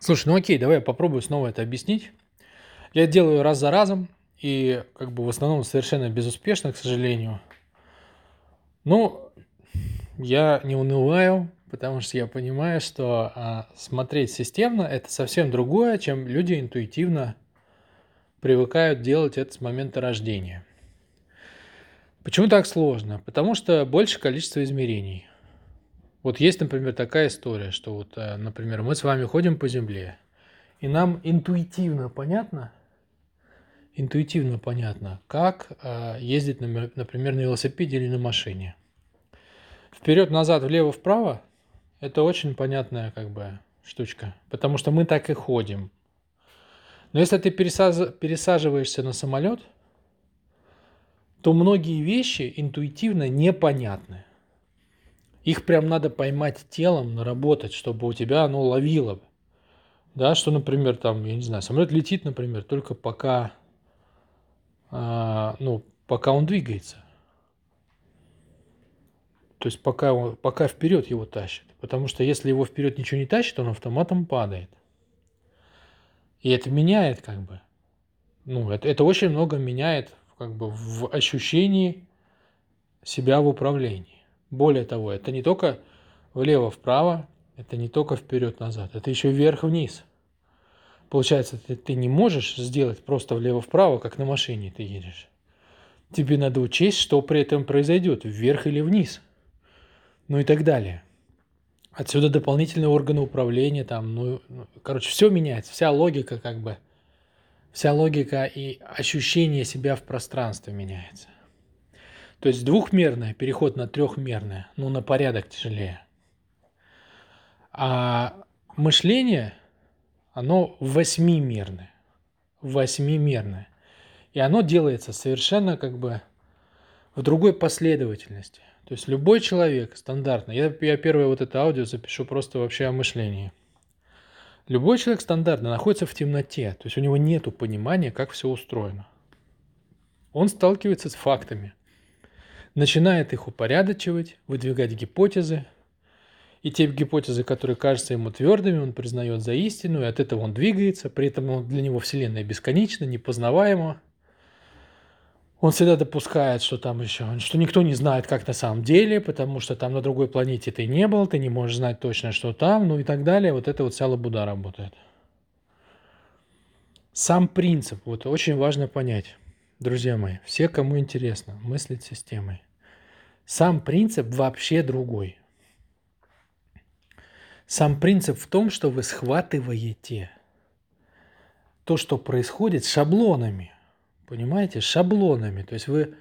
Слушай, ну окей, давай я попробую снова это объяснить. Я делаю раз за разом, и как бы в основном совершенно безуспешно, к сожалению. Ну, я не унываю, потому что я понимаю, что а, смотреть системно это совсем другое, чем люди интуитивно привыкают делать это с момента рождения. Почему так сложно? Потому что больше количество измерений. Вот есть, например, такая история, что вот, э, например, мы с вами ходим по земле, и нам интуитивно понятно, интуитивно понятно, как э, ездить, например, на велосипеде или на машине. Вперед, назад, влево, вправо – это очень понятная как бы штучка, потому что мы так и ходим. Но если ты пересаживаешься на самолет, то многие вещи интуитивно непонятны. Их прям надо поймать телом, наработать, чтобы у тебя оно ловило. Да, что, например, там, я не знаю, самолет летит, например, только пока, а, ну, пока он двигается. То есть пока, он, пока вперед его тащит. Потому что если его вперед ничего не тащит, он автоматом падает. И это меняет как бы. Ну, это, это очень много меняет как бы в ощущении себя в управлении. Более того, это не только влево-вправо, это не только вперед-назад, это еще вверх-вниз. Получается, ты, ты не можешь сделать просто влево-вправо, как на машине ты едешь. Тебе надо учесть, что при этом произойдет, вверх или вниз. Ну и так далее. Отсюда дополнительные органы управления, там, ну, короче, все меняется, вся логика как бы, вся логика и ощущение себя в пространстве меняется. То есть двухмерное, переход на трехмерное, ну на порядок тяжелее. А мышление, оно восьмимерное. Восьмимерное. И оно делается совершенно как бы в другой последовательности. То есть любой человек стандартно, я, я первое вот это аудио запишу просто вообще о мышлении. Любой человек стандартно находится в темноте, то есть у него нет понимания, как все устроено. Он сталкивается с фактами – начинает их упорядочивать, выдвигать гипотезы. И те гипотезы, которые кажутся ему твердыми, он признает за истину, и от этого он двигается, при этом для него Вселенная бесконечна, непознаваема. Он всегда допускает, что там еще, что никто не знает, как на самом деле, потому что там на другой планете ты не был, ты не можешь знать точно, что там, ну и так далее. Вот это вот вся лабуда работает. Сам принцип, вот очень важно понять. Друзья мои, все, кому интересно мыслить системой, сам принцип вообще другой. Сам принцип в том, что вы схватываете то, что происходит шаблонами. Понимаете? Шаблонами. То есть вы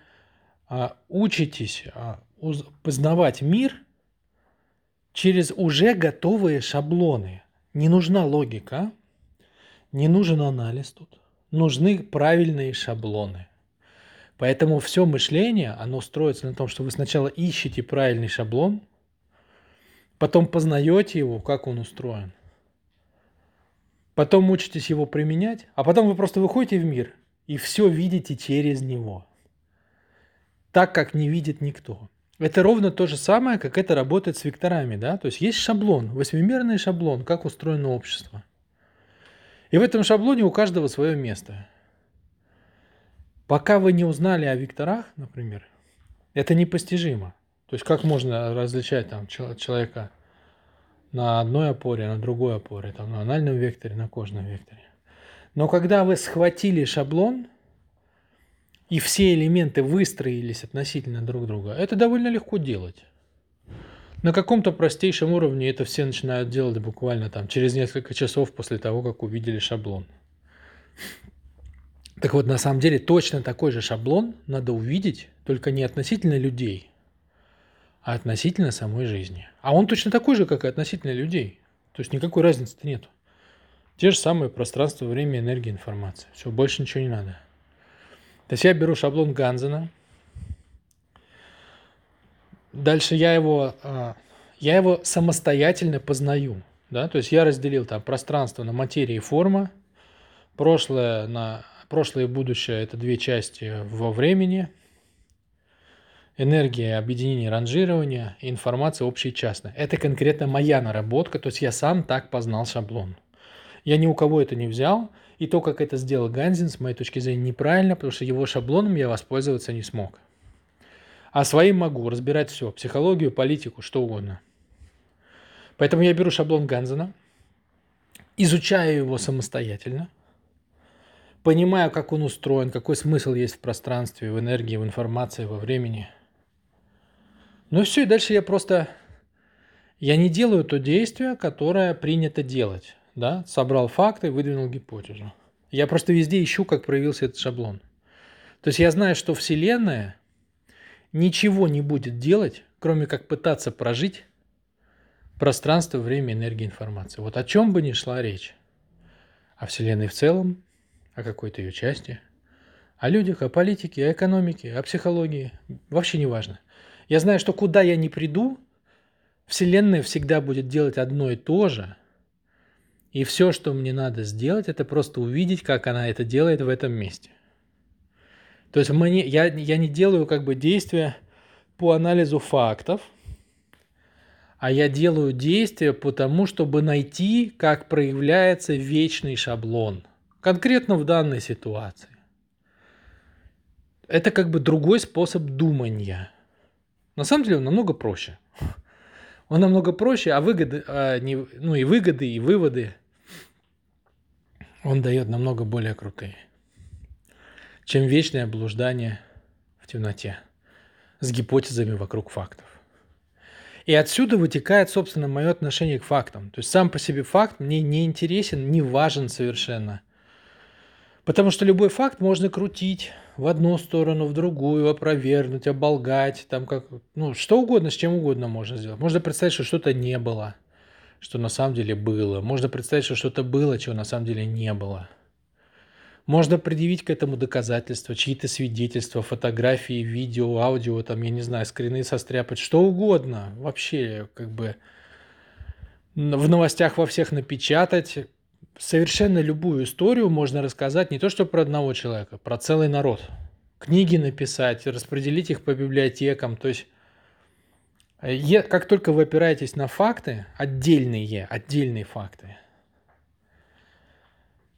а, учитесь а, уз, познавать мир через уже готовые шаблоны. Не нужна логика, не нужен анализ тут. Нужны правильные шаблоны. Поэтому все мышление, оно строится на том, что вы сначала ищете правильный шаблон, потом познаете его, как он устроен, потом учитесь его применять, а потом вы просто выходите в мир и все видите через него, так, как не видит никто. Это ровно то же самое, как это работает с векторами, да? То есть есть шаблон, восьмимерный шаблон, как устроено общество. И в этом шаблоне у каждого свое место – Пока вы не узнали о векторах, например, это непостижимо. То есть как можно различать там человека на одной опоре, на другой опоре, там, на анальном векторе, на кожном векторе. Но когда вы схватили шаблон, и все элементы выстроились относительно друг друга, это довольно легко делать. На каком-то простейшем уровне это все начинают делать буквально там через несколько часов после того, как увидели шаблон. Так вот, на самом деле точно такой же шаблон надо увидеть, только не относительно людей, а относительно самой жизни. А он точно такой же, как и относительно людей. То есть никакой разницы-то нет. Те же самые пространство, время, энергия, информация. Все, больше ничего не надо. То есть я беру шаблон Ганзена. Дальше я его, а, я его самостоятельно познаю. Да? То есть я разделил там пространство на материя и форма, прошлое на Прошлое и будущее – это две части во времени. Энергия, объединение, ранжирование, информация общая и частная. Это конкретно моя наработка, то есть я сам так познал шаблон. Я ни у кого это не взял, и то, как это сделал Ганзин, с моей точки зрения, неправильно, потому что его шаблоном я воспользоваться не смог. А своим могу разбирать все, психологию, политику, что угодно. Поэтому я беру шаблон Ганзена, изучаю его самостоятельно, понимаю, как он устроен, какой смысл есть в пространстве, в энергии, в информации, во времени. Ну и все, и дальше я просто... Я не делаю то действие, которое принято делать. Да? Собрал факты, выдвинул гипотезу. Я просто везде ищу, как проявился этот шаблон. То есть я знаю, что Вселенная ничего не будет делать, кроме как пытаться прожить пространство, время, энергия, информация. Вот о чем бы ни шла речь. О Вселенной в целом, о какой-то ее части, о людях, о политике, о экономике, о психологии. Вообще не важно. Я знаю, что куда я не приду, Вселенная всегда будет делать одно и то же. И все, что мне надо сделать, это просто увидеть, как она это делает в этом месте. То есть мне, я, я не делаю как бы действия по анализу фактов, а я делаю действия по тому, чтобы найти, как проявляется вечный шаблон. Конкретно в данной ситуации. Это как бы другой способ думания. На самом деле он намного проще. Он намного проще, а выгоды, а не, ну и выгоды, и выводы он дает намного более крутые чем вечное блуждание в темноте с гипотезами вокруг фактов. И отсюда вытекает, собственно, мое отношение к фактам. То есть сам по себе факт мне не интересен, не важен совершенно. Потому что любой факт можно крутить в одну сторону, в другую, опровергнуть, оболгать, там как, ну, что угодно, с чем угодно можно сделать. Можно представить, что что-то не было, что на самом деле было. Можно представить, что что-то было, чего на самом деле не было. Можно предъявить к этому доказательства, чьи-то свидетельства, фотографии, видео, аудио, там, я не знаю, скрины состряпать, что угодно. Вообще, как бы в новостях во всех напечатать. Совершенно любую историю можно рассказать не то что про одного человека, про целый народ. Книги написать, распределить их по библиотекам. То есть как только вы опираетесь на факты, отдельные, отдельные факты,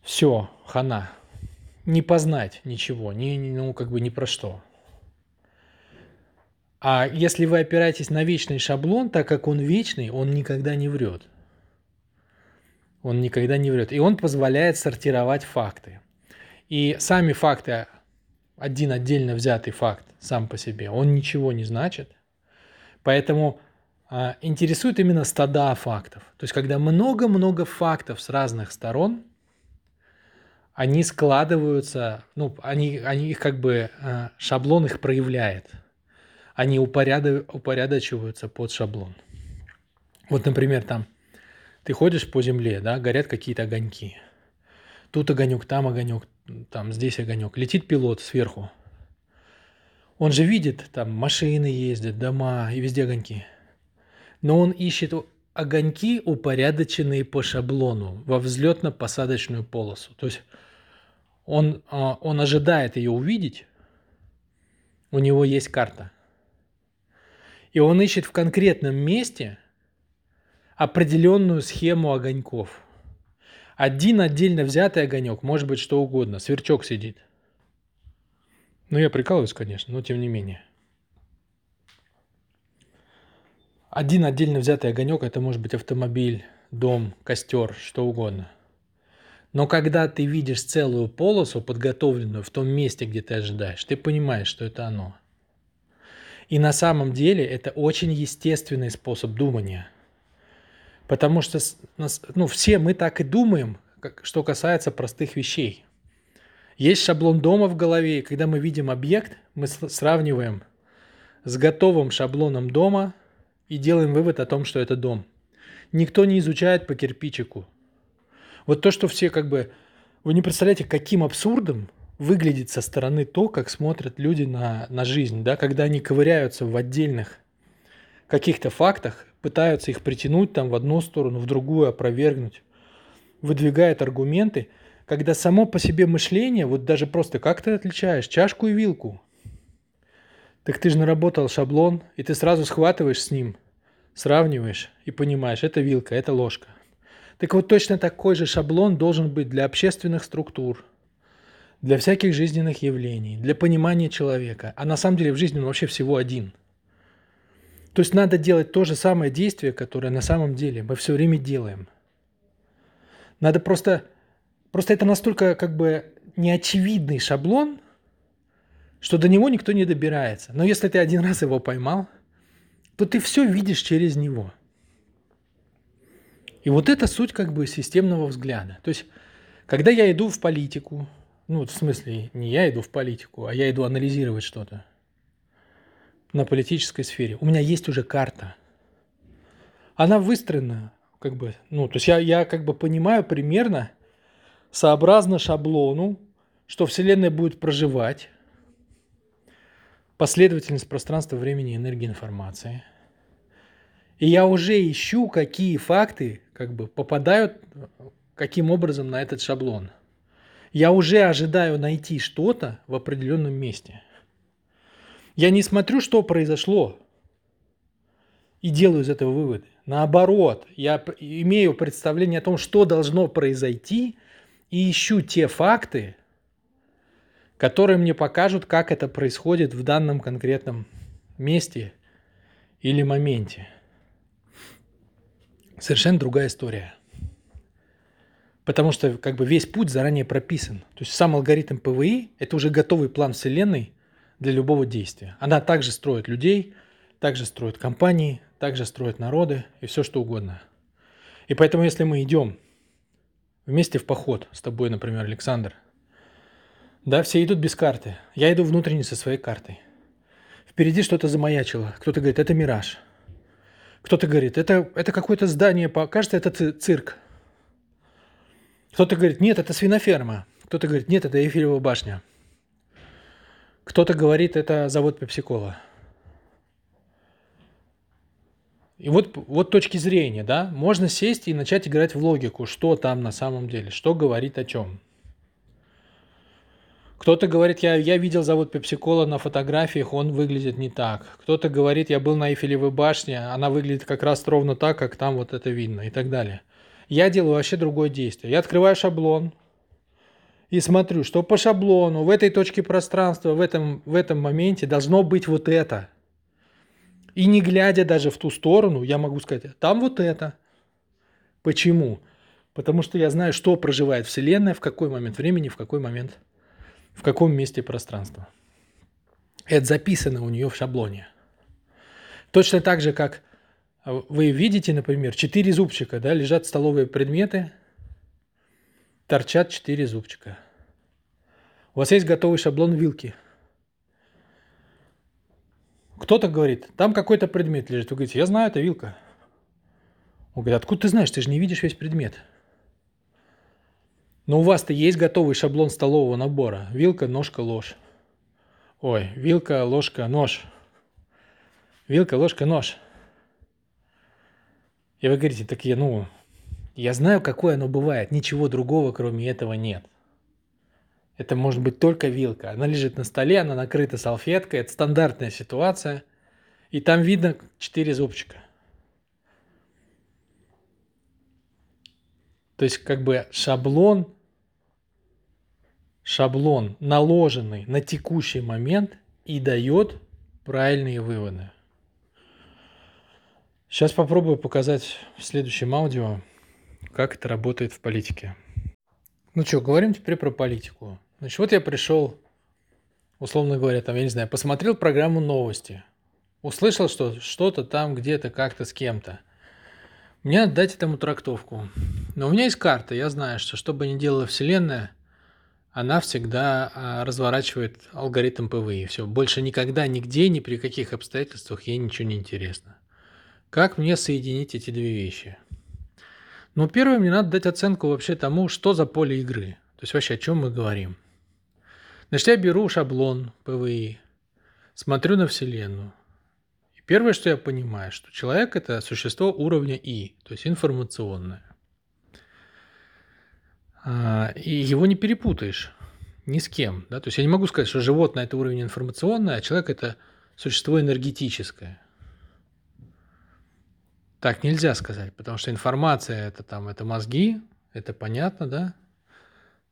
все, хана не познать ничего, ни, ну, как бы ни про что. А если вы опираетесь на вечный шаблон, так как он вечный, он никогда не врет. Он никогда не врет. И он позволяет сортировать факты. И сами факты, один отдельно взятый факт сам по себе, он ничего не значит. Поэтому а, интересует именно стада фактов. То есть, когда много-много фактов с разных сторон – они складываются, ну, они, они их как бы, э, шаблон их проявляет. Они упорядо, упорядочиваются под шаблон. Вот, например, там ты ходишь по земле, да, горят какие-то огоньки. Тут огонек, там огонек, там здесь огонек. Летит пилот сверху. Он же видит, там машины ездят, дома и везде огоньки. Но он ищет огоньки, упорядоченные по шаблону во взлетно-посадочную полосу. То есть он, а, он ожидает ее увидеть, у него есть карта. И он ищет в конкретном месте определенную схему огоньков. Один отдельно взятый огонек, может быть что угодно, сверчок сидит. Ну, я прикалываюсь, конечно, но тем не менее. Один отдельно взятый огонек, это может быть автомобиль, дом, костер, что угодно – но когда ты видишь целую полосу, подготовленную в том месте, где ты ожидаешь, ты понимаешь, что это оно. И на самом деле это очень естественный способ думания. Потому что ну, все мы так и думаем, как, что касается простых вещей. Есть шаблон дома в голове, и когда мы видим объект, мы сравниваем с готовым шаблоном дома и делаем вывод о том, что это дом. Никто не изучает по кирпичику, вот то, что все как бы... Вы не представляете, каким абсурдом выглядит со стороны то, как смотрят люди на, на жизнь, да, когда они ковыряются в отдельных каких-то фактах, пытаются их притянуть там в одну сторону, в другую, опровергнуть, выдвигают аргументы, когда само по себе мышление, вот даже просто как ты отличаешь чашку и вилку? Так ты же наработал шаблон, и ты сразу схватываешь с ним, сравниваешь и понимаешь, это вилка, это ложка. Так вот точно такой же шаблон должен быть для общественных структур, для всяких жизненных явлений, для понимания человека. А на самом деле в жизни он вообще всего один. То есть надо делать то же самое действие, которое на самом деле мы все время делаем. Надо просто... Просто это настолько как бы неочевидный шаблон, что до него никто не добирается. Но если ты один раз его поймал, то ты все видишь через него. И вот это суть как бы системного взгляда. То есть, когда я иду в политику, ну, в смысле, не я иду в политику, а я иду анализировать что-то на политической сфере, у меня есть уже карта. Она выстроена, как бы, ну, то есть я, я как бы понимаю примерно, сообразно шаблону, что Вселенная будет проживать, последовательность пространства, времени, энергии, информации. И я уже ищу, какие факты как бы попадают каким образом на этот шаблон. Я уже ожидаю найти что-то в определенном месте. Я не смотрю, что произошло, и делаю из этого выводы. Наоборот, я имею представление о том, что должно произойти, и ищу те факты, которые мне покажут, как это происходит в данном конкретном месте или моменте. Совершенно другая история. Потому что как бы весь путь заранее прописан. То есть сам алгоритм ПВИ – это уже готовый план Вселенной для любого действия. Она также строит людей, также строит компании, также строит народы и все что угодно. И поэтому если мы идем вместе в поход с тобой, например, Александр – да, все идут без карты. Я иду внутренне со своей картой. Впереди что-то замаячило. Кто-то говорит, это мираж. Кто-то говорит, это, это какое-то здание, кажется, это цирк. Кто-то говорит, нет, это свиноферма. Кто-то говорит, нет, это Эйфелева башня. Кто-то говорит, это завод Пепсикола. И вот, вот точки зрения, да, можно сесть и начать играть в логику, что там на самом деле, что говорит о чем. Кто-то говорит, я, я видел завод Пепсикола на фотографиях, он выглядит не так. Кто-то говорит, я был на Эйфелевой башне, она выглядит как раз ровно так, как там вот это видно и так далее. Я делаю вообще другое действие. Я открываю шаблон и смотрю, что по шаблону в этой точке пространства, в этом, в этом моменте должно быть вот это. И не глядя даже в ту сторону, я могу сказать, там вот это. Почему? Потому что я знаю, что проживает Вселенная, в какой момент времени, в какой момент в каком месте пространства. Это записано у нее в шаблоне. Точно так же, как вы видите, например, четыре зубчика, да, лежат столовые предметы, торчат четыре зубчика. У вас есть готовый шаблон вилки. Кто-то говорит, там какой-то предмет лежит. Вы говорите, я знаю, это вилка. Он говорит, откуда ты знаешь, ты же не видишь весь предмет. Но у вас-то есть готовый шаблон столового набора. Вилка, ножка, ложь. Ой, вилка, ложка, нож. Вилка, ложка, нож. И вы говорите, так я, ну, я знаю, какое оно бывает. Ничего другого, кроме этого, нет. Это может быть только вилка. Она лежит на столе, она накрыта салфеткой. Это стандартная ситуация. И там видно четыре зубчика. То есть как бы шаблон шаблон, наложенный на текущий момент и дает правильные выводы. Сейчас попробую показать в следующем аудио, как это работает в политике. Ну что, говорим теперь про политику. Значит, вот я пришел, условно говоря, там, я не знаю, посмотрел программу новости, услышал, что что-то там где-то как-то с кем-то. Мне надо дать этому трактовку. Но у меня есть карта, я знаю, что что бы ни делала Вселенная – она всегда а, разворачивает алгоритм ПВИ. Все, больше никогда, нигде, ни при каких обстоятельствах ей ничего не интересно. Как мне соединить эти две вещи? Ну, первое, мне надо дать оценку вообще тому, что за поле игры. То есть вообще о чем мы говорим. Значит, я беру шаблон ПВИ, смотрю на Вселенную. И первое, что я понимаю, что человек это существо уровня И, то есть информационное. А, и его не перепутаешь ни с кем. Да? То есть я не могу сказать, что животное – это уровень информационный, а человек – это существо энергетическое. Так нельзя сказать, потому что информация это там, это мозги, это понятно, да?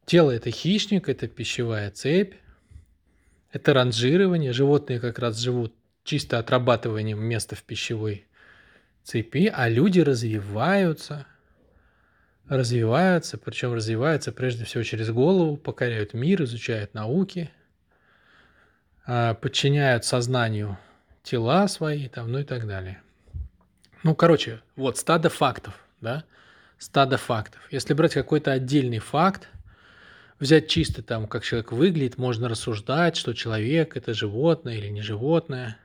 Тело это хищник, это пищевая цепь, это ранжирование. Животные как раз живут чисто отрабатыванием места в пищевой цепи, а люди развиваются, развиваются, причем развиваются прежде всего через голову, покоряют мир, изучают науки, а, подчиняют сознанию тела свои, там, ну и так далее. Ну, короче, вот стадо фактов, да, стадо фактов. Если брать какой-то отдельный факт, взять чисто там, как человек выглядит, можно рассуждать, что человек – это животное или не животное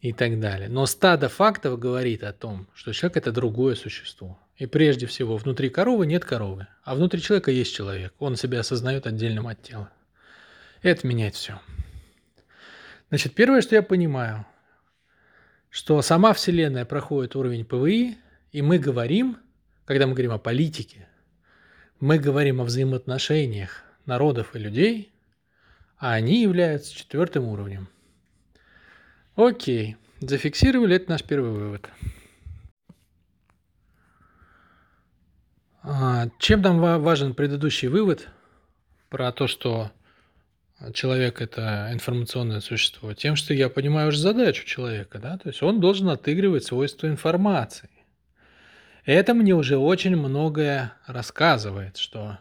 и так далее. Но стадо фактов говорит о том, что человек – это другое существо. И прежде всего, внутри коровы нет коровы, а внутри человека есть человек. Он себя осознает отдельным от тела. Это меняет все. Значит, первое, что я понимаю – что сама Вселенная проходит уровень ПВИ, и мы говорим, когда мы говорим о политике, мы говорим о взаимоотношениях народов и людей, а они являются четвертым уровнем. Окей, зафиксировали, это наш первый вывод. А, чем нам важен предыдущий вывод про то, что человек это информационное существо? Тем, что я понимаю уже задачу человека, да, то есть он должен отыгрывать свойства информации. Это мне уже очень многое рассказывает, что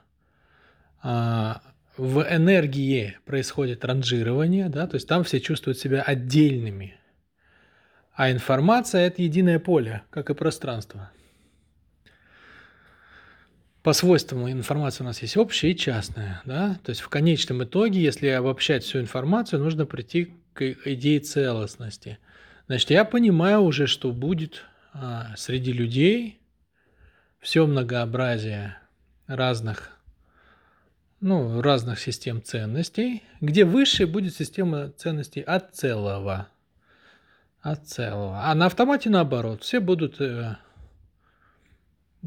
а, в энергии происходит ранжирование, да, то есть там все чувствуют себя отдельными, а информация – это единое поле, как и пространство. По свойствам информации у нас есть общая и частная. Да? То есть в конечном итоге, если обобщать всю информацию, нужно прийти к идее целостности. Значит, я понимаю уже, что будет а, среди людей все многообразие разных, ну, разных систем ценностей, где высшей будет система ценностей от целого. От целого. А на автомате наоборот. Все будут э,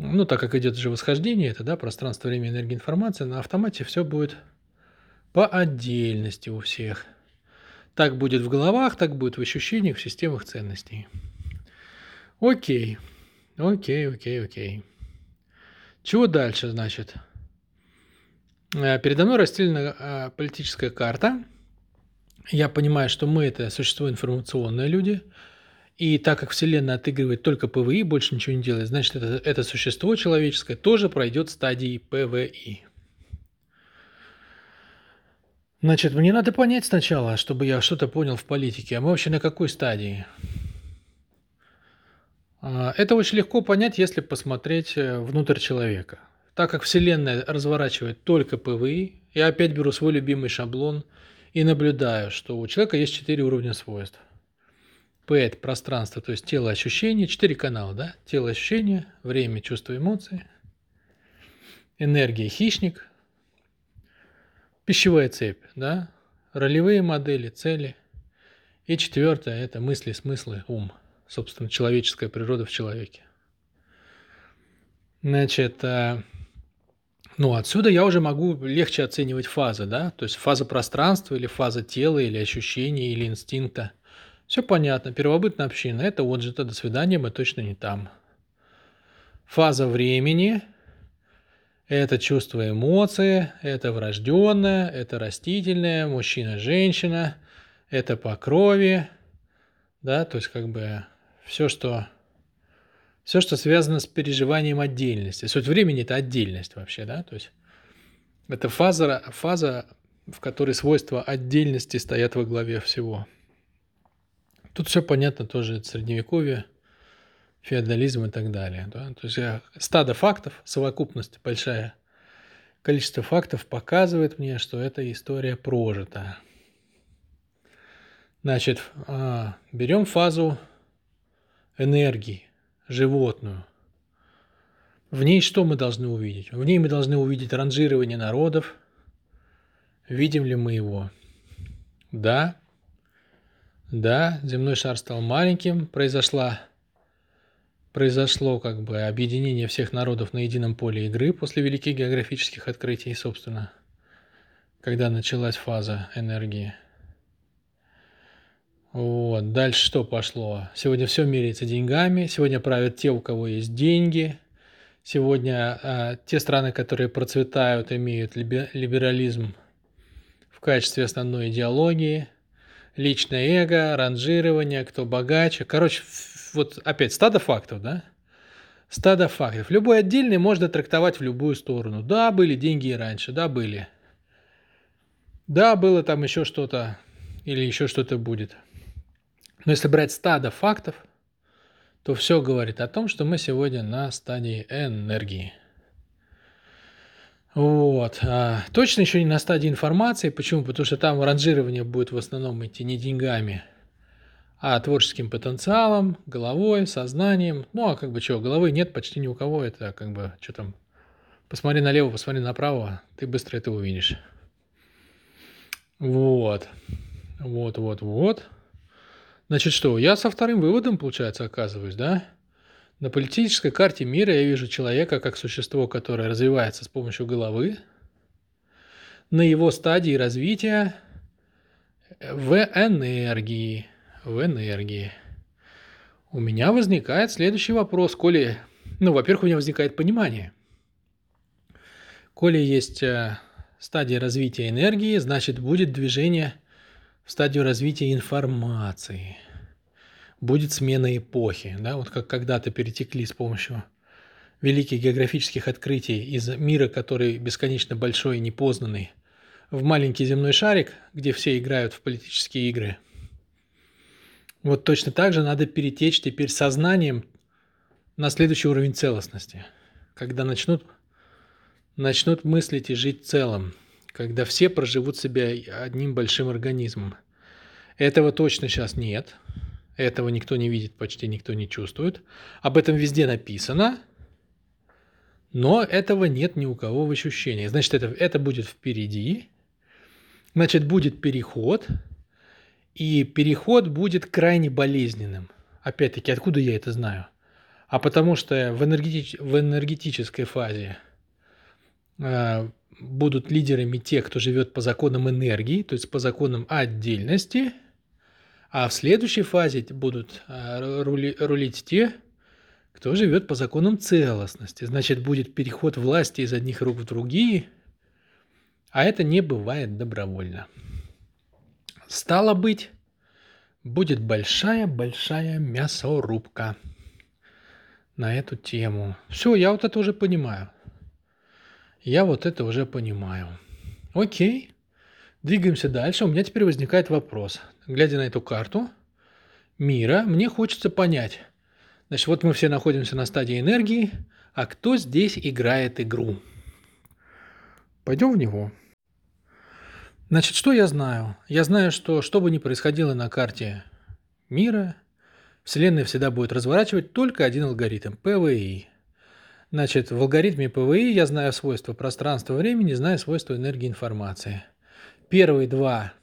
ну, так как идет же восхождение, это, да, пространство, время, энергия, информация, на автомате все будет по отдельности у всех. Так будет в головах, так будет в ощущениях, в системах ценностей. Окей, окей, окей, окей. Чего дальше, значит? Э, передо мной расстелена э, политическая карта. Я понимаю, что мы – это существо информационные люди – и так как Вселенная отыгрывает только ПВИ, больше ничего не делает, значит, это, это существо человеческое тоже пройдет стадии ПВИ. Значит, мне надо понять сначала, чтобы я что-то понял в политике. А мы вообще на какой стадии? А, это очень легко понять, если посмотреть э, внутрь человека. Так как Вселенная разворачивает только ПВИ, я опять беру свой любимый шаблон и наблюдаю, что у человека есть четыре уровня свойств. Это пространство, то есть тело ощущения, четыре канала, да? Тело ощущения, время, чувство, эмоции, энергия, хищник, пищевая цепь, да? Ролевые модели, цели. И четвертое – это мысли, смыслы, ум. Собственно, человеческая природа в человеке. Значит, э, ну, отсюда я уже могу легче оценивать фазы, да? То есть фаза пространства или фаза тела, или ощущения, или инстинкта – все понятно. Первобытная община – это вот же-то до свидания, мы точно не там. Фаза времени – это чувство эмоции, это врожденное, это растительное, мужчина-женщина, это по крови, да, то есть как бы все, что все, что связано с переживанием отдельности. Суть времени – это отдельность вообще, да, то есть это фаза, фаза, в которой свойства отдельности стоят во главе всего – Тут все понятно тоже, средневековье, феодализм и так далее. Да? То есть стадо фактов, совокупность большая, количество фактов показывает мне, что эта история прожита. Значит, а, берем фазу энергии, животную. В ней что мы должны увидеть? В ней мы должны увидеть ранжирование народов. Видим ли мы его? Да, да, земной шар стал маленьким, произошла, произошло как бы объединение всех народов на едином поле игры после великих географических открытий, собственно, когда началась фаза энергии. Вот. Дальше что пошло? Сегодня все меряется деньгами. Сегодня правят те, у кого есть деньги. Сегодня э, те страны, которые процветают, имеют либерализм в качестве основной идеологии. Личное эго, ранжирование, кто богаче. Короче, вот опять стадо фактов, да? Стадо фактов. Любой отдельный можно трактовать в любую сторону. Да, были деньги и раньше, да, были. Да, было там еще что-то или еще что-то будет. Но если брать стадо фактов, то все говорит о том, что мы сегодня на стадии энергии. Вот. А, точно еще не на стадии информации. Почему? Потому что там ранжирование будет в основном идти не деньгами, а творческим потенциалом, головой, сознанием. Ну, а как бы что, головы нет почти ни у кого. Это как бы, что там, посмотри налево, посмотри направо, ты быстро это увидишь. Вот. Вот, вот, вот. Значит, что, я со вторым выводом, получается, оказываюсь, да? На политической карте мира я вижу человека как существо, которое развивается с помощью головы, на его стадии развития в энергии. В энергии. У меня возникает следующий вопрос. Коли, ну, во-первых, у меня возникает понимание. Коли есть э, стадия развития энергии, значит, будет движение – в стадию развития информации. Будет смена эпохи. Да? Вот как когда-то перетекли с помощью великих географических открытий из мира, который бесконечно большой и непознанный, в маленький земной шарик, где все играют в политические игры. Вот точно так же надо перетечь теперь сознанием на следующий уровень целостности, когда начнут, начнут мыслить и жить целым – когда все проживут себя одним большим организмом. Этого точно сейчас нет. Этого никто не видит, почти никто не чувствует. Об этом везде написано, но этого нет ни у кого в ощущении. Значит, это, это будет впереди. Значит, будет переход. И переход будет крайне болезненным. Опять-таки, откуда я это знаю? А потому что в, энергетич... в энергетической фазе э, будут лидерами те, кто живет по законам энергии, то есть по законам отдельности, а в следующей фазе будут а, рули, рулить те, кто живет по законам целостности. Значит, будет переход власти из одних рук в другие, а это не бывает добровольно. Стало быть, будет большая-большая мясорубка на эту тему. Все, я вот это уже понимаю. Я вот это уже понимаю. Окей. Двигаемся дальше. У меня теперь возникает вопрос. Глядя на эту карту мира, мне хочется понять. Значит, вот мы все находимся на стадии энергии, а кто здесь играет игру? Пойдем в него. Значит, что я знаю? Я знаю, что что бы ни происходило на карте мира, Вселенная всегда будет разворачивать только один алгоритм – ПВИ – Значит, в алгоритме ПВИ я знаю свойства пространства-времени, знаю свойства энергии информации. Первые два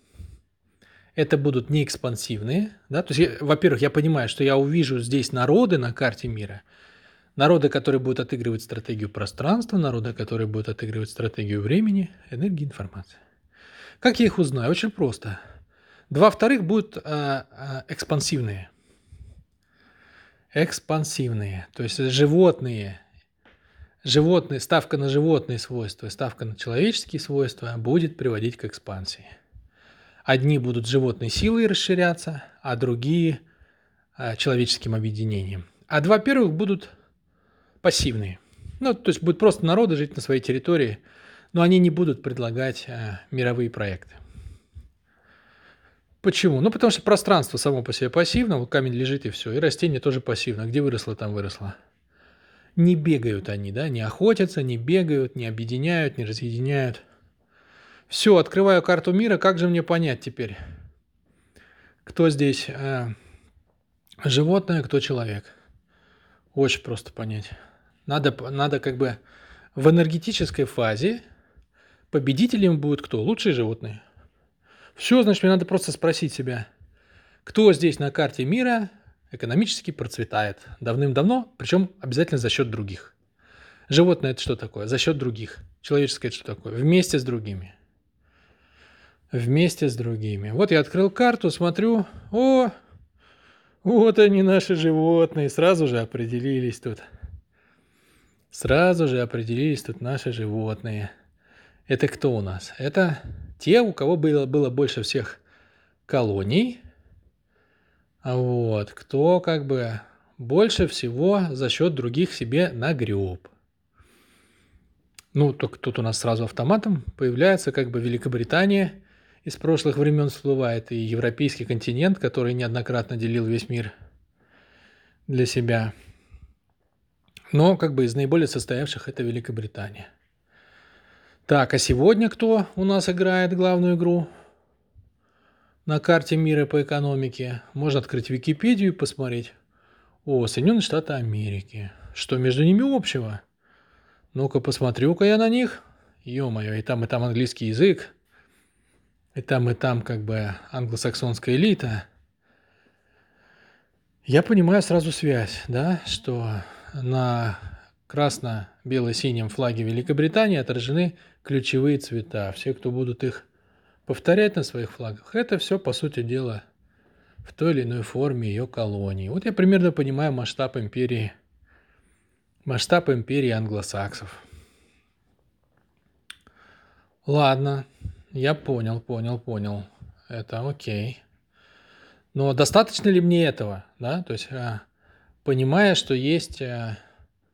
это будут не экспансивные. Да? То есть, во-первых, я понимаю, что я увижу здесь народы на карте мира. Народы, которые будут отыгрывать стратегию пространства, народы, которые будут отыгрывать стратегию времени, энергии информации. Как я их узнаю? Очень просто. Два вторых будут а, а, экспансивные. Экспансивные. То есть животные животные, ставка на животные свойства ставка на человеческие свойства будет приводить к экспансии. Одни будут животной силой расширяться, а другие а, человеческим объединением. А два первых будут пассивные. Ну, то есть будет просто народы жить на своей территории, но они не будут предлагать а, мировые проекты. Почему? Ну, потому что пространство само по себе пассивно, вот камень лежит и все, и растение тоже пассивно. Где выросло, там выросло не бегают они, да, не охотятся, не бегают, не объединяют, не разъединяют. Все, открываю карту мира, как же мне понять теперь, кто здесь э, животное, кто человек? Очень просто понять. Надо, надо как бы в энергетической фазе победителем будет кто? Лучшие животные. Все, значит, мне надо просто спросить себя, кто здесь на карте мира экономически процветает давным-давно, причем обязательно за счет других. Животное это что такое? За счет других. Человеческое это что такое? Вместе с другими. Вместе с другими. Вот я открыл карту, смотрю, о, вот они наши животные, сразу же определились тут. Сразу же определились тут наши животные. Это кто у нас? Это те, у кого было, было больше всех колоний. А вот, кто как бы больше всего за счет других себе нагреб. Ну, только тут у нас сразу автоматом появляется как бы Великобритания из прошлых времен всплывает и европейский континент, который неоднократно делил весь мир для себя. Но как бы из наиболее состоявших это Великобритания. Так, а сегодня кто у нас играет главную игру на карте мира по экономике? Можно открыть Википедию и посмотреть. О, Соединенные Штаты Америки. Что между ними общего? Ну-ка, посмотрю-ка я на них. Ё-моё, и там, и там английский язык. И там, и там как бы англосаксонская элита. Я понимаю сразу связь, да, что на красно-бело-синем флаге Великобритании отражены ключевые цвета. Все, кто будут их повторять на своих флагах, это все, по сути дела, в той или иной форме ее колонии. Вот я примерно понимаю масштаб империи, масштаб империи англосаксов. Ладно, я понял, понял, понял. Это окей. Но достаточно ли мне этого, да? То есть, а, понимая, что есть а,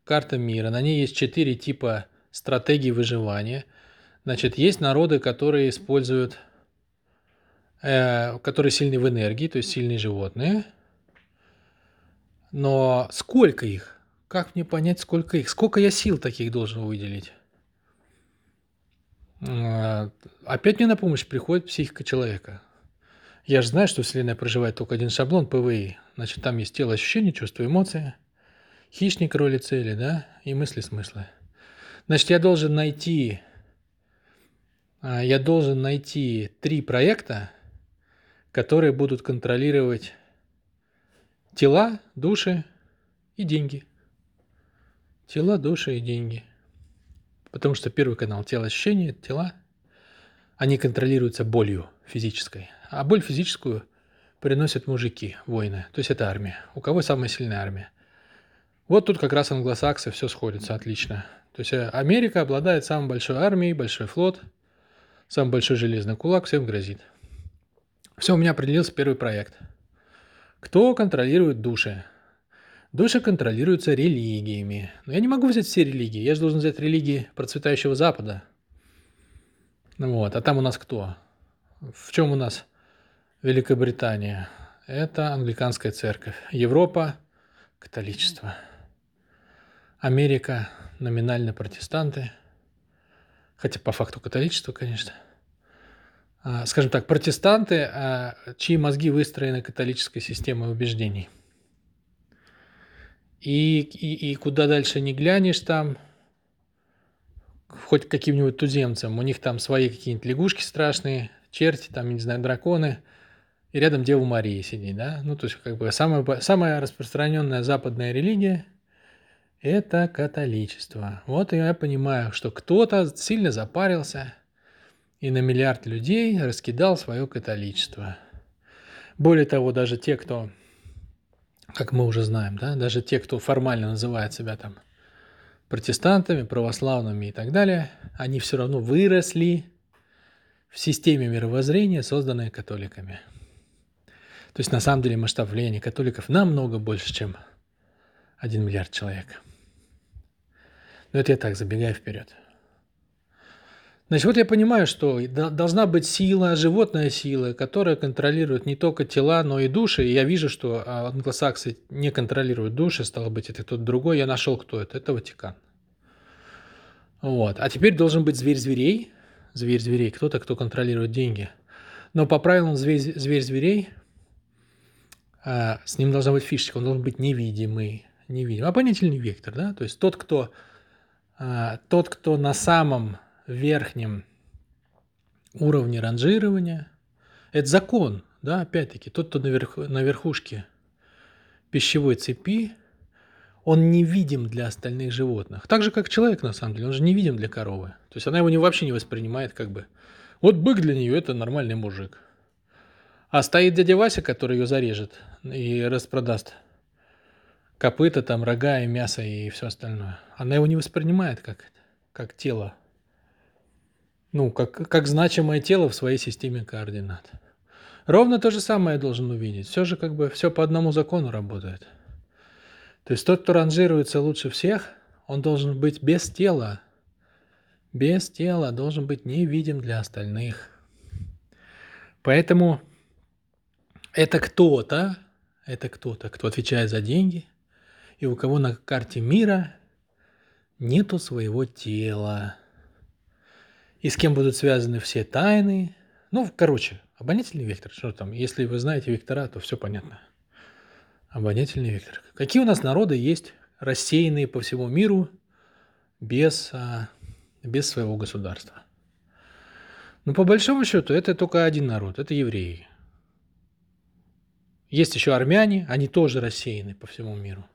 карта мира, на ней есть четыре типа стратегий выживания. Значит, есть народы, которые используют э, которые сильны в энергии, то есть сильные животные. Но сколько их? Как мне понять, сколько их? Сколько я сил таких должен выделить? А, опять мне на помощь приходит психика человека. Я же знаю, что Вселенная проживает только один шаблон ПВИ. Значит, там есть тело, ощущения, чувства, эмоции, хищник, роли, цели, да, и мысли, смыслы. Значит, я должен найти, а, я должен найти три проекта, которые будут контролировать тела, души и деньги. Тела, души и деньги. Потому что первый канал тело ощущения, тела, они контролируются болью физической. А боль физическую приносят мужики, воины. То есть это армия. У кого самая сильная армия? Вот тут как раз англосаксы все сходится отлично. То есть э, Америка обладает самой большой армией, большой флот, самый большой железный кулак, всем грозит. Все, у меня определился первый проект. Кто контролирует души? Души контролируются религиями. Но я не могу взять все религии. Я же должен взять религии процветающего Запада. Вот. А там у нас кто? В чем у нас Великобритания? Это англиканская церковь. Европа – католичество. Америка – номинально протестанты. Хотя по факту католичество, конечно – а, скажем так, протестанты, а, чьи мозги выстроены католической системой убеждений. И, и, и куда дальше не глянешь там, хоть каким-нибудь туземцам, у них там свои какие-нибудь лягушки страшные, черти, там, не знаю, драконы, и рядом Дева Мария сидит, да? Ну, то есть, как бы, самая, самая распространенная западная религия – это католичество. Вот я понимаю, что кто-то сильно запарился – и на миллиард людей раскидал свое католичество. Более того, даже те, кто, как мы уже знаем, да, даже те, кто формально называет себя там протестантами, православными и так далее, они все равно выросли в системе мировоззрения, созданной католиками. То есть на самом деле масштаб влияния католиков намного больше, чем 1 миллиард человек. Но это я так забегаю вперед. Значит, вот я понимаю, что должна быть сила, животная сила, которая контролирует не только тела, но и души. И я вижу, что а, англосаксы не контролируют души, стало быть, это кто-то другой. Я нашел, кто это. Это Ватикан. Вот. А теперь должен быть зверь зверей. Зверь зверей. Кто-то, кто контролирует деньги. Но по правилам зверь, зверей, а, с ним должна быть фишечка. Он должен быть невидимый. невидимый. Обонятельный вектор, да? То есть тот, кто, а, тот, кто на самом верхнем уровне ранжирования. Это закон, да, опять-таки, тот, кто наверх, на верхушке пищевой цепи, он невидим для остальных животных. Так же, как человек, на самом деле, он же невидим для коровы. То есть она его не, вообще не воспринимает как бы Вот бык для нее это нормальный мужик. А стоит дядя Вася, который ее зарежет и распродаст копыта, там, рога и мясо и все остальное. Она его не воспринимает как, как тело. Ну, как, как значимое тело в своей системе координат. Ровно то же самое я должен увидеть. Все же как бы все по одному закону работает. То есть тот, кто ранжируется лучше всех, он должен быть без тела. Без тела должен быть невидим для остальных. Поэтому это кто-то, это кто-то, кто отвечает за деньги, и у кого на карте мира нету своего тела. И с кем будут связаны все тайны. Ну, короче, обонятельный вектор. Что там? Если вы знаете вектора, то все понятно. Обонятельный вектор. Какие у нас народы есть, рассеянные по всему миру, без, а, без своего государства? Ну, по большому счету, это только один народ, это евреи. Есть еще армяне, они тоже рассеяны по всему миру.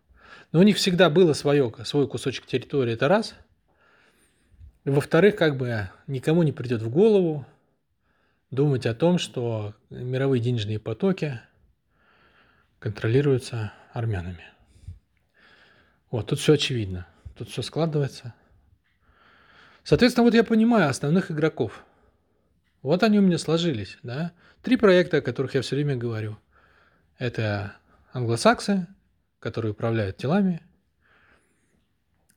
Но у них всегда было свое, свой кусочек территории, это раз. Во-вторых, как бы никому не придет в голову думать о том, что мировые денежные потоки контролируются армянами. Вот, тут все очевидно. Тут все складывается. Соответственно, вот я понимаю основных игроков. Вот они у меня сложились, да. Три проекта, о которых я все время говорю. Это англосаксы, который управляет телами.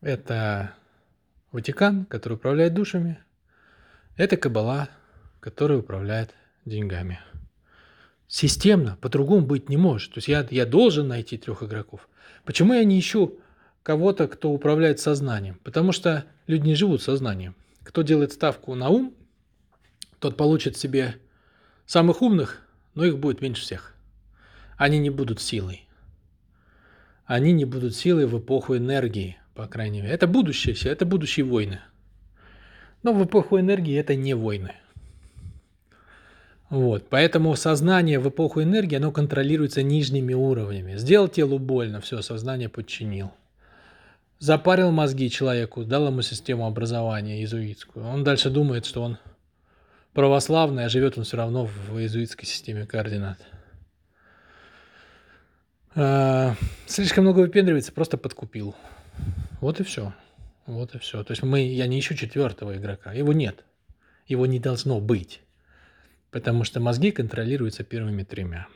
Это Ватикан, который управляет душами. Это Кабала, который управляет деньгами. Системно, по-другому быть не может. То есть я, я должен найти трех игроков. Почему я не ищу кого-то, кто управляет сознанием? Потому что люди не живут сознанием. Кто делает ставку на ум, тот получит себе самых умных, но их будет меньше всех. Они не будут силой они не будут силой в эпоху энергии, по крайней мере. Это будущее, это будущие войны. Но в эпоху энергии это не войны. Вот, поэтому сознание в эпоху энергии, оно контролируется нижними уровнями. Сделал телу больно, все, сознание подчинил. Запарил мозги человеку, дал ему систему образования иезуитскую. Он дальше думает, что он православный, а живет он все равно в иезуитской системе координат. А, слишком много выпендривается, просто подкупил. Вот и все. Вот и все. То есть мы, я не ищу четвертого игрока. Его нет. Его не должно быть. Потому что мозги контролируются первыми тремя.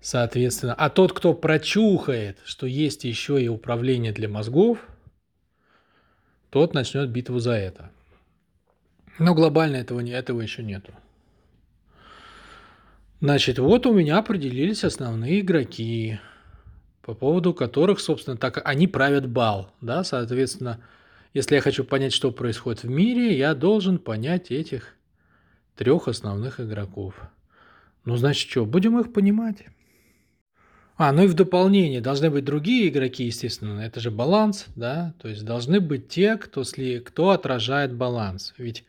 Соответственно, а тот, кто прочухает, что есть еще и управление для мозгов, тот начнет битву за это. Но глобально этого, этого еще нету. Значит, вот у меня определились основные игроки, по поводу которых, собственно, так они правят бал, да, соответственно, если я хочу понять, что происходит в мире, я должен понять этих трех основных игроков. Ну, значит, что, будем их понимать. А, ну и в дополнение должны быть другие игроки, естественно, это же баланс, да, то есть должны быть те, кто, сли, кто отражает баланс. Ведь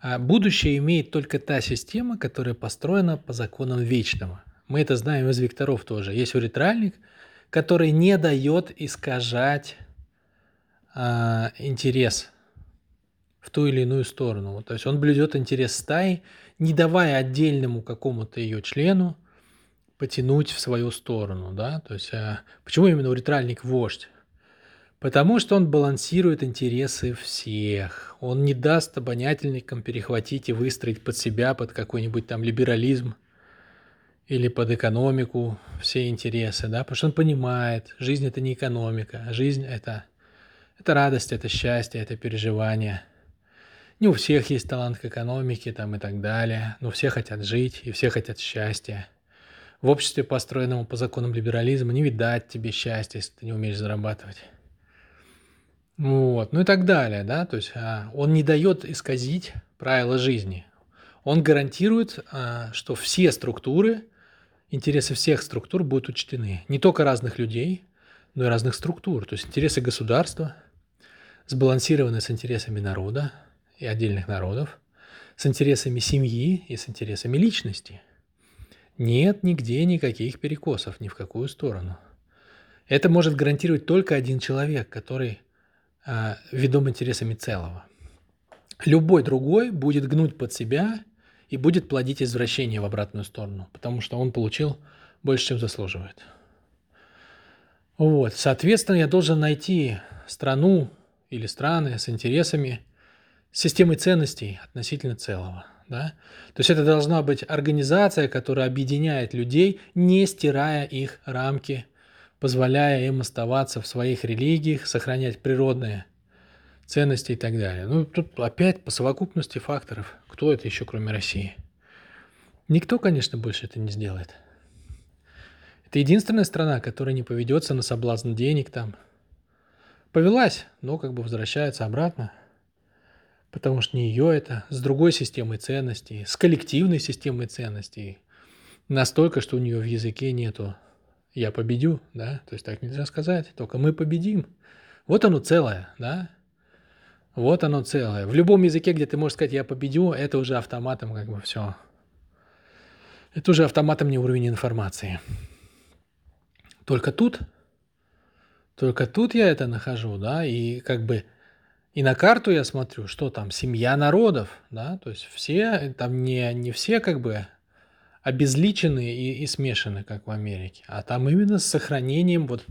а будущее имеет только та система, которая построена по законам вечного. Мы это знаем из векторов тоже. Есть уретральник, который не дает искажать а, интерес в ту или иную сторону. То есть он блюдет интерес стаи, не давая отдельному какому-то ее члену потянуть в свою сторону. Да? То есть, а, почему именно уретральник вождь? Потому что он балансирует интересы всех. Он не даст обонятельникам перехватить и выстроить под себя, под какой-нибудь там либерализм или под экономику все интересы, да, потому что он понимает, жизнь это не экономика, жизнь это, это радость, это счастье, это переживание. Не у всех есть талант к экономике там и так далее, но все хотят жить и все хотят счастья. В обществе, построенном по законам либерализма, не видать тебе счастья, если ты не умеешь зарабатывать. Вот, ну и так далее, да, то есть а, он не дает исказить правила жизни. Он гарантирует, а, что все структуры, интересы всех структур будут учтены. Не только разных людей, но и разных структур. То есть интересы государства сбалансированы с интересами народа и отдельных народов, с интересами семьи и с интересами личности. Нет нигде никаких перекосов ни в какую сторону. Это может гарантировать только один человек, который а, ведом интересами целого. любой другой будет гнуть под себя и будет плодить извращение в обратную сторону, потому что он получил больше, чем заслуживает. Вот, соответственно, я должен найти страну или страны с интересами, с системой ценностей относительно целого. Да? То есть это должна быть организация, которая объединяет людей, не стирая их рамки, позволяя им оставаться в своих религиях, сохранять природные ценности и так далее. Ну, тут опять по совокупности факторов. Кто это еще, кроме России? Никто, конечно, больше это не сделает. Это единственная страна, которая не поведется на соблазн денег там. Повелась, но как бы возвращается обратно. Потому что не ее это, с другой системой ценностей, с коллективной системой ценностей. Настолько, что у нее в языке нету «я победю», да, то есть так нельзя сказать, только мы победим. Вот оно целое, да, вот оно целое. В любом языке, где ты можешь сказать «я победю», это уже автоматом как бы все. Это уже автоматом не уровень информации. Только тут, только тут я это нахожу, да, и как бы и на карту я смотрю, что там семья народов, да, то есть все, там не, не все как бы обезличены и, и смешаны, как в Америке, а там именно с сохранением вот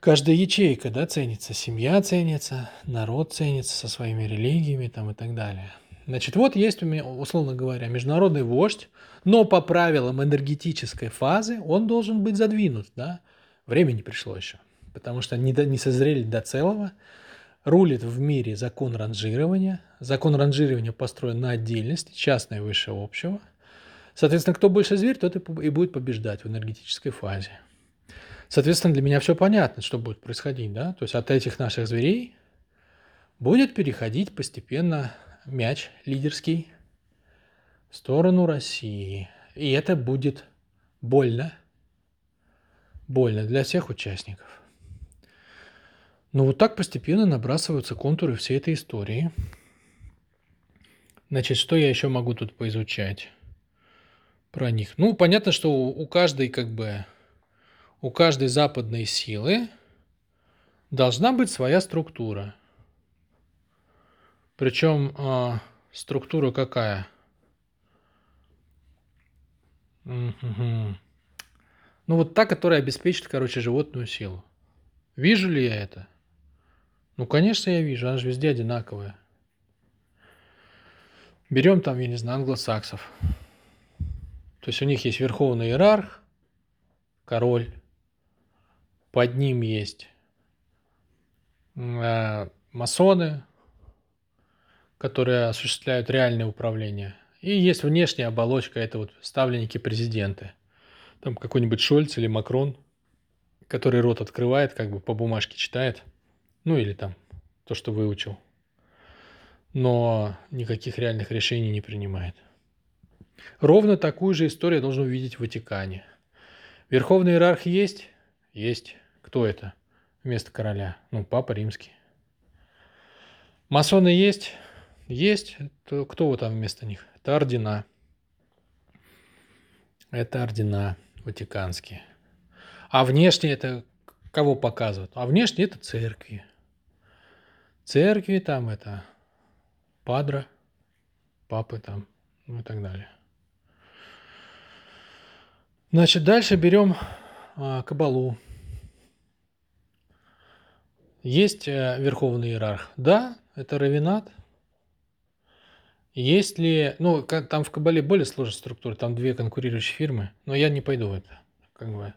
каждая ячейка, да, ценится, семья ценится, народ ценится со своими религиями там и так далее. Значит, вот есть у меня, условно говоря, международный вождь, но по правилам энергетической фазы он должен быть задвинут, да. Времени пришло еще, потому что не, до, не созрели до целого. Рулит в мире закон ранжирования. Закон ранжирования построен на отдельности, частное выше общего. Соответственно, кто больше зверь, тот и будет побеждать в энергетической фазе. Соответственно, для меня все понятно, что будет происходить, да. То есть от этих наших зверей будет переходить постепенно мяч лидерский в сторону России. И это будет больно. Больно для всех участников. Но вот так постепенно набрасываются контуры всей этой истории. Значит, что я еще могу тут поизучать про них? Ну, понятно, что у каждой как бы у каждой западной силы должна быть своя структура. Причем э, структура какая? Ну, вот та, которая обеспечит, короче, животную силу. Вижу ли я это? Ну, конечно, я вижу, она же везде одинаковая. Берем там, я не знаю, англосаксов. То есть у них есть верховный иерарх, король. Под ним есть э, масоны, которые осуществляют реальное управление. И есть внешняя оболочка, это вот ставленники президенты. Там какой-нибудь Шольц или Макрон, который рот открывает, как бы по бумажке читает. Ну или там то, что выучил. Но никаких реальных решений не принимает. Ровно такую же историю должен увидеть в Ватикане. Верховный иерарх есть? Есть. Кто это? Вместо короля. Ну, папа римский. Масоны есть? Есть. То кто вот там вместо них? Это ордена. Это ордена ватиканские. А внешне это кого показывают? А внешне это церкви. Церкви там это падра, папы там, ну и так далее. Значит, дальше берем а, кабалу. Есть а, верховный иерарх. Да, это равинат, есть ли, ну, там в Кабале более сложная структура, там две конкурирующие фирмы, но я не пойду в это, как бы.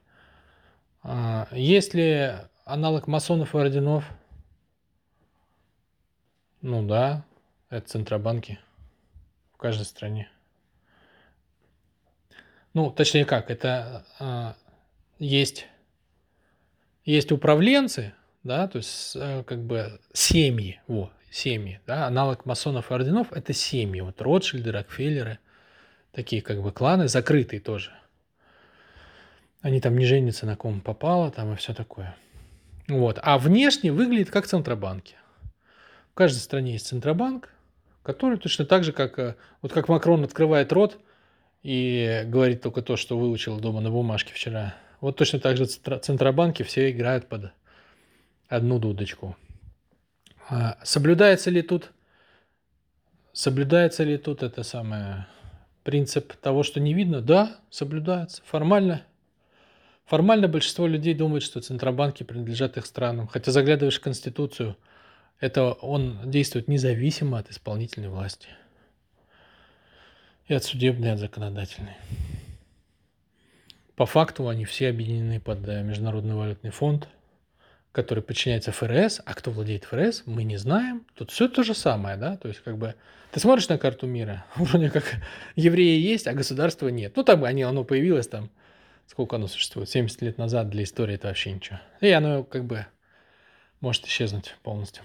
А, есть ли аналог масонов и орденов? Ну да, это центробанки в каждой стране. Ну, точнее как, это а, есть, есть управленцы, да, то есть а, как бы семьи, вот, семьи. Да? Аналог масонов и орденов – это семьи. Вот Ротшильды, Рокфеллеры, такие как бы кланы, закрытые тоже. Они там не женятся на ком попало, там и все такое. Вот. А внешне выглядит как центробанки. В каждой стране есть центробанк, который точно так же, как, э, вот как Макрон открывает рот и говорит только то, что выучил дома на бумажке вчера. Вот точно так же центробанки все играют под одну дудочку. А, соблюдается ли тут соблюдается ли тут это самое принцип того, что не видно? Да, соблюдается. Формально. Формально большинство людей думает, что центробанки принадлежат их странам. Хотя заглядываешь в Конституцию, это он действует независимо от исполнительной власти. И от судебной, и от законодательной. По факту они все объединены под э, Международный валютный фонд, который подчиняется ФРС. А кто владеет ФРС, мы не знаем. Тут все то же самое, да? То есть как бы ты смотришь на карту мира, вроде как евреи есть, а государства нет. Ну там они, оно появилось там, сколько оно существует, 70 лет назад для истории это вообще ничего. И оно как бы может исчезнуть полностью.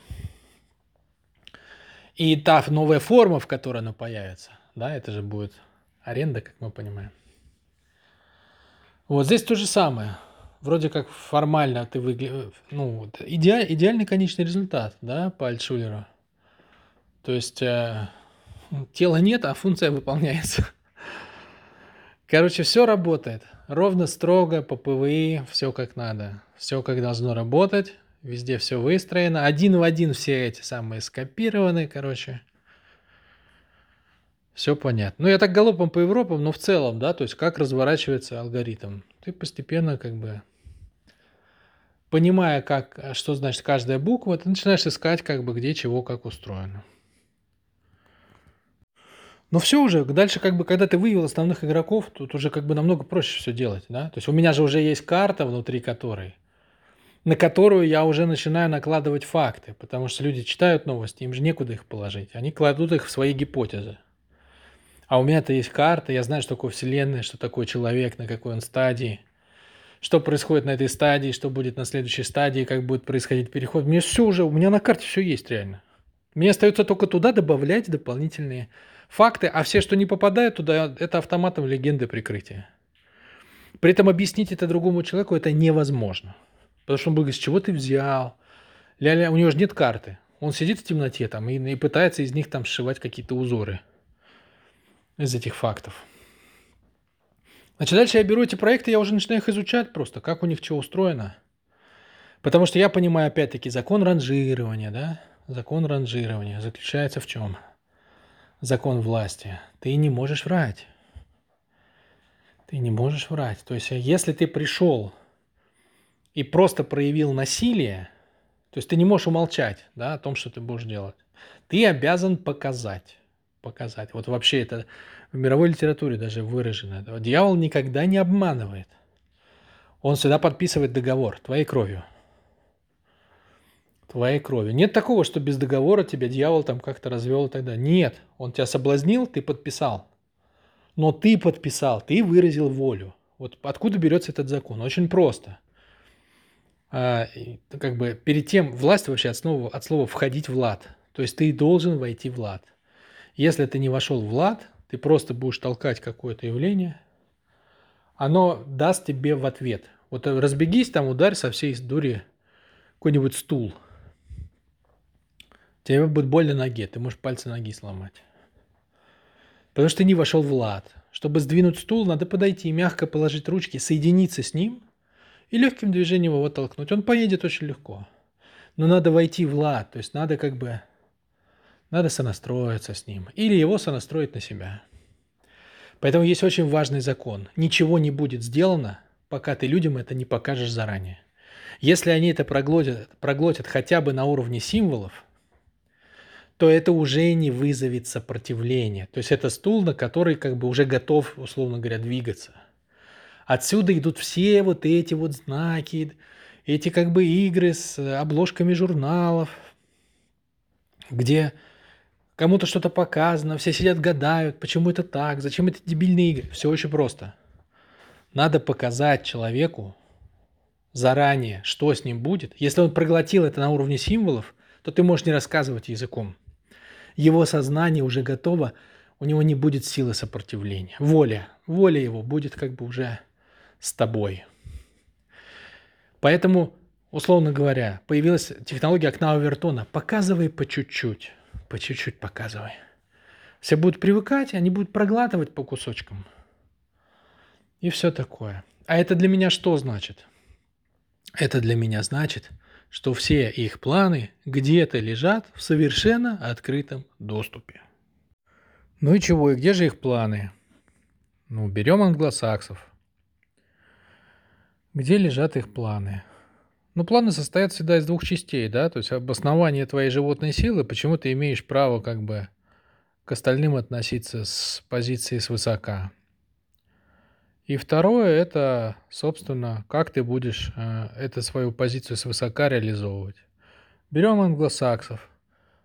И та новая форма, в которой оно появится, да, это же будет аренда, как мы понимаем. Вот здесь то же самое. Вроде как формально ты выглядишь... Ну, идеаль, идеальный конечный результат, да, по Альтшулеру. То есть э, тела нет, а функция выполняется. Короче, все работает. Ровно, строго, по ПВИ, все как надо. Все как должно работать. Везде все выстроено. Один в один все эти самые скопированы, короче. Все понятно. Ну, я так галопом по Европам, но в целом, да, то есть как разворачивается алгоритм. Ты постепенно как бы понимая, как, что значит каждая буква, ты начинаешь искать, как бы где чего, как устроено. Но все уже, дальше как бы, когда ты вывел основных игроков, тут уже как бы намного проще все делать, да? То есть у меня же уже есть карта, внутри которой на которую я уже начинаю накладывать факты, потому что люди читают новости, им же некуда их положить, они кладут их в свои гипотезы. А у меня-то есть карта, я знаю, что такое Вселенная, что такое человек, на какой он стадии, что происходит на этой стадии, что будет на следующей стадии, как будет происходить переход. Мне все уже, у меня на карте все есть реально. Мне остается только туда добавлять дополнительные факты, а все, что не попадают туда, это автоматом легенды прикрытия. При этом объяснить это другому человеку это невозможно. Потому что он будет говорить, с чего ты взял? Ля-ля, у него же нет карты. Он сидит в темноте там и, и пытается из них там сшивать какие-то узоры из этих фактов. Значит, дальше я беру эти проекты, я уже начинаю их изучать просто, как у них что устроено. Потому что я понимаю, опять-таки, закон ранжирования, да? Закон ранжирования заключается в чем? Закон власти. Ты не можешь врать. Ты не можешь врать. То есть, если ты пришел и просто проявил насилие, то есть ты не можешь умолчать да, о том, что ты будешь делать. Ты обязан показать. Показать. Вот вообще это в мировой литературе даже выражено. Дьявол никогда не обманывает. Он всегда подписывает договор твоей кровью. Твоей кровью. Нет такого, что без договора тебя дьявол там как-то развел и так далее. Нет. Он тебя соблазнил, ты подписал. Но ты подписал, ты выразил волю. Вот откуда берется этот закон? Очень просто – а, как бы перед тем власть вообще от слова, от слова входить в лад. То есть ты должен войти в лад. Если ты не вошел в лад, ты просто будешь толкать какое-то явление, оно даст тебе в ответ. Вот разбегись там, ударь со всей дури какой-нибудь стул. Тебе будет больно ноге, ты можешь пальцы ноги сломать. Потому что ты не вошел в лад. Чтобы сдвинуть стул, надо подойти, мягко положить ручки, соединиться с ним – и легким движением его толкнуть. Он поедет очень легко. Но надо войти в лад, то есть надо как бы, надо сонастроиться с ним. Или его сонастроить на себя. Поэтому есть очень важный закон. Ничего не будет сделано, пока ты людям это не покажешь заранее. Если они это проглотят, проглотят хотя бы на уровне символов, то это уже не вызовет сопротивления. То есть это стул, на который как бы уже готов, условно говоря, двигаться. Отсюда идут все вот эти вот знаки, эти как бы игры с обложками журналов, где кому-то что-то показано, все сидят гадают, почему это так, зачем эти дебильные игры. Все очень просто. Надо показать человеку заранее, что с ним будет. Если он проглотил это на уровне символов, то ты можешь не рассказывать языком. Его сознание уже готово, у него не будет силы сопротивления. Воля, воля его будет как бы уже с тобой. Поэтому, условно говоря, появилась технология окна Овертона. Показывай по чуть-чуть, по чуть-чуть показывай. Все будут привыкать, они будут проглатывать по кусочкам. И все такое. А это для меня что значит? Это для меня значит, что все их планы где-то лежат в совершенно открытом доступе. Ну и чего, и где же их планы? Ну, берем англосаксов. Где лежат их планы? Ну, планы состоят всегда из двух частей, да, то есть обоснование твоей животной силы, почему ты имеешь право как бы к остальным относиться с позиции свысока. И второе – это, собственно, как ты будешь э, эту свою позицию свысока реализовывать. Берем англосаксов.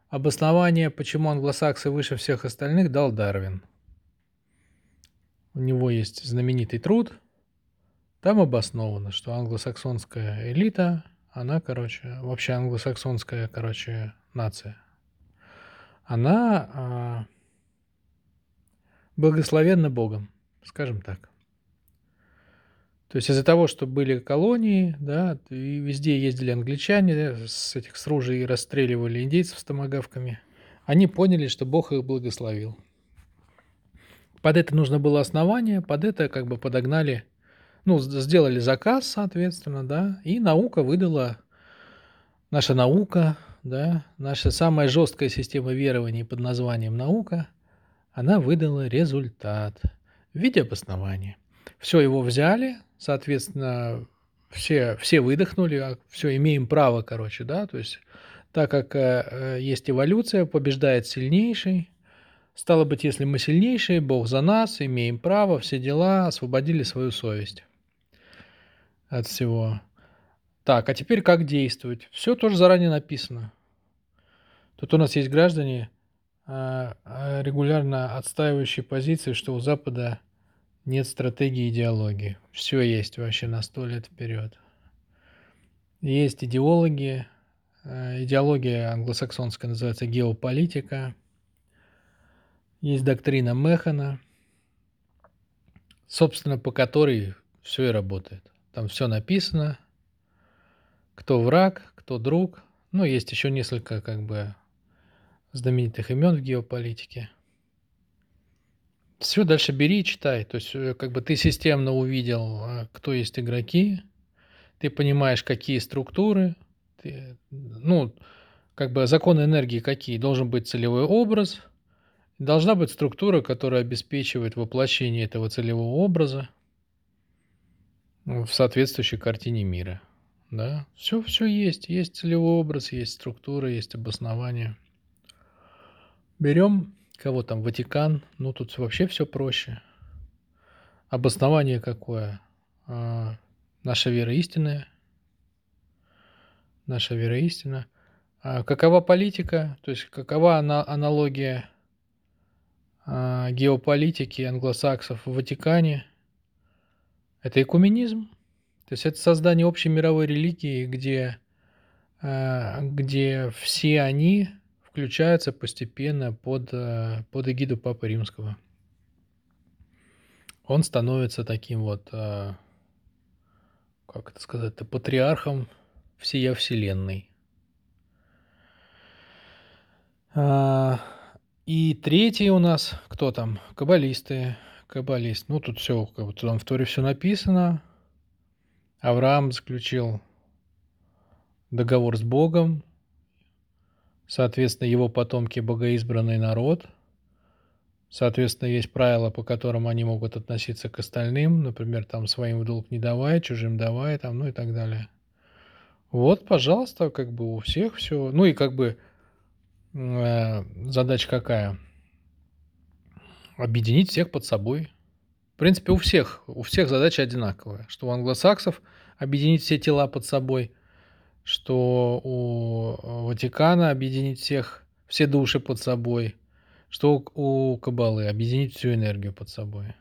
Обоснование, почему англосаксы выше всех остальных, дал Дарвин. У него есть знаменитый труд. Там обосновано, что англосаксонская элита, она, короче, вообще англосаксонская, короче, нация, она а, благословенна Богом, скажем так. То есть из-за того, что были колонии, да, и везде ездили англичане с этих с ружей расстреливали индейцев с томагавками, они поняли, что Бог их благословил. Под это нужно было основание, под это как бы подогнали, ну, сделали заказ, соответственно, да, и наука выдала, наша наука, да, наша самая жесткая система верований под названием наука, она выдала результат в виде обоснования. Все его взяли, соответственно, все, все выдохнули, а все, имеем право, короче, да, то есть так как э, э, есть эволюция, побеждает сильнейший, стало быть, если мы сильнейшие, Бог за нас, имеем право, все дела, освободили свою совесть от всего. Так, а теперь как действовать? Все тоже заранее написано. Тут у нас есть граждане, э, э, регулярно отстаивающие позиции, что у Запада нет стратегии идеологии. Все есть вообще на сто лет вперед. Есть идеологи. Э, идеология англосаксонская называется геополитика. Есть доктрина Механа, собственно, по которой все и работает. Там все написано, кто враг, кто друг. Ну, есть еще несколько как бы знаменитых имен в геополитике. Все, дальше бери и читай. То есть, э, как бы ты системно увидел, э, кто есть игроки, ты понимаешь, какие структуры, ты, ну, как бы законы энергии какие. Должен быть целевой образ, должна быть структура, которая обеспечивает воплощение этого целевого образа в соответствующей картине мира. Да, все, все есть. Есть целевой образ, есть структура, есть обоснование. Берем Кого там? Ватикан? Ну, тут вообще все проще. Обоснование какое? А, наша вера истинная. Наша вера истина. А какова политика? То есть какова ана- аналогия а, геополитики англосаксов в Ватикане? Это экуменизм. То есть это создание общей мировой религии, где, а, где все они включается постепенно под, э, под эгиду Папы Римского. Он становится таким вот, э, как это сказать-то, патриархом всея Вселенной. А, и третий у нас, кто там? Каббалисты. Каббалист. Ну, тут все, как бы, там в Торе все написано. Авраам заключил договор с Богом, Соответственно, его потомки – богоизбранный народ. Соответственно, есть правила, по которым они могут относиться к остальным. Например, там своим в долг не давай, чужим давай, там, ну и так далее. Вот, пожалуйста, как бы у всех все. Ну и как бы э, задача какая? Объединить всех под собой. В принципе, у всех, у всех задача одинаковая. Что у англосаксов объединить все тела под собой – что у э, Ватикана объединить всех, все души под собой, что у Кабалы объединить всю энергию под собой.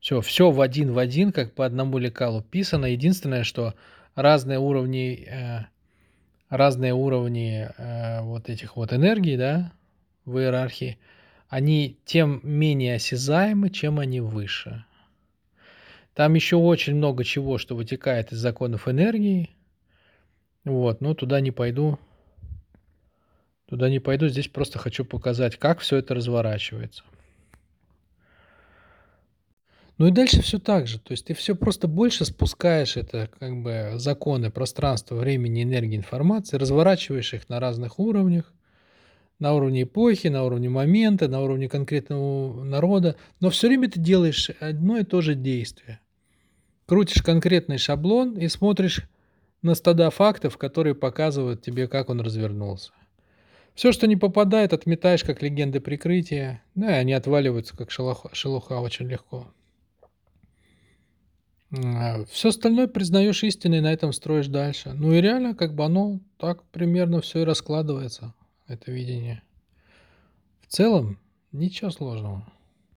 Все, все в один в один, как по одному лекалу писано. Единственное, что разные уровни, э, разные уровни э, вот этих вот энергий, да, в иерархии, они тем менее осязаемы, чем они выше. Там еще очень много чего, что вытекает из законов энергии, вот, но туда не пойду. Туда не пойду, здесь просто хочу показать, как все это разворачивается. Ну и дальше все так же. То есть ты все просто больше спускаешь это, как бы, законы пространства, времени, энергии, информации, разворачиваешь их на разных уровнях, на уровне эпохи, на уровне момента, на уровне конкретного народа, но все время ты делаешь одно и то же действие. Крутишь конкретный шаблон и смотришь на стада фактов, которые показывают тебе, как он развернулся. Все, что не попадает, отметаешь как легенды прикрытия, ну и они отваливаются как шелуха, шелуха очень легко. Все остальное признаешь истиной, на этом строишь дальше. Ну и реально, как бы оно так примерно все и раскладывается, это видение. В целом, ничего сложного.